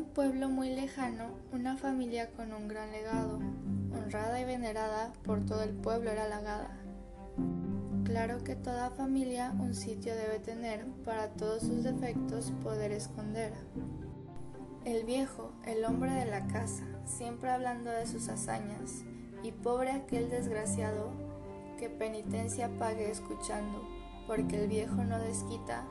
pueblo muy lejano, una familia con un gran legado, honrada y venerada por todo el pueblo era halagada. Claro que toda familia un sitio debe tener para todos sus defectos poder esconder. El viejo, el hombre de la casa, siempre hablando de sus hazañas, y pobre aquel desgraciado que penitencia pague escuchando, porque el viejo no desquita,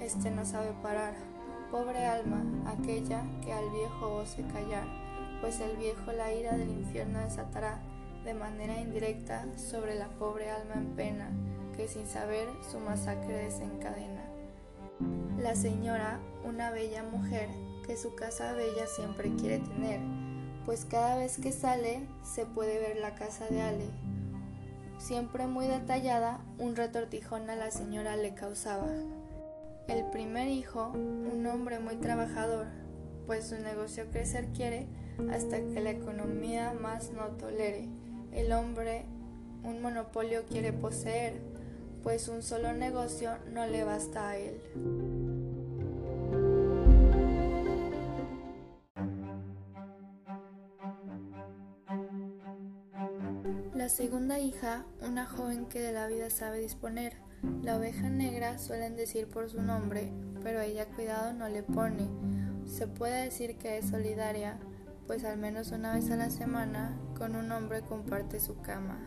este no sabe parar. Pobre alma, aquella que al viejo ose callar, pues el viejo la ira del infierno desatará de manera indirecta sobre la pobre alma en pena, que sin saber su masacre desencadena. La señora, una bella mujer, que su casa bella siempre quiere tener, pues cada vez que sale se puede ver la casa de Ale. Siempre muy detallada, un retortijón a la señora le causaba. El primer hijo, un hombre muy trabajador, pues su negocio crecer quiere hasta que la economía más no tolere. El hombre un monopolio quiere poseer, pues un solo negocio no le basta a él. La segunda hija, una joven que de la vida sabe disponer, la oveja negra suelen decir por su nombre, pero ella cuidado no le pone. Se puede decir que es solidaria, pues al menos una vez a la semana con un hombre comparte su cama.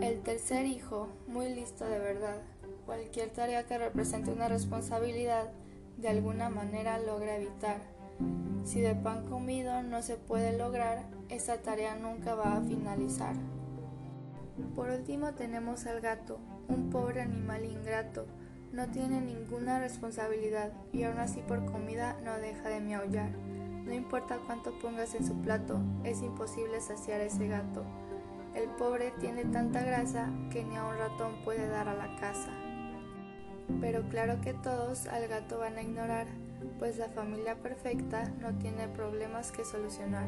El tercer hijo, muy listo de verdad, cualquier tarea que represente una responsabilidad, de alguna manera logra evitar si de pan comido no se puede lograr, esa tarea nunca va a finalizar. Por último tenemos al gato, un pobre animal ingrato, no tiene ninguna responsabilidad y aún así por comida no deja de miaullar. No importa cuánto pongas en su plato, es imposible saciar ese gato. El pobre tiene tanta grasa que ni a un ratón puede dar a la casa. Pero claro que todos al gato van a ignorar, pues la familia perfecta no tiene problemas que solucionar.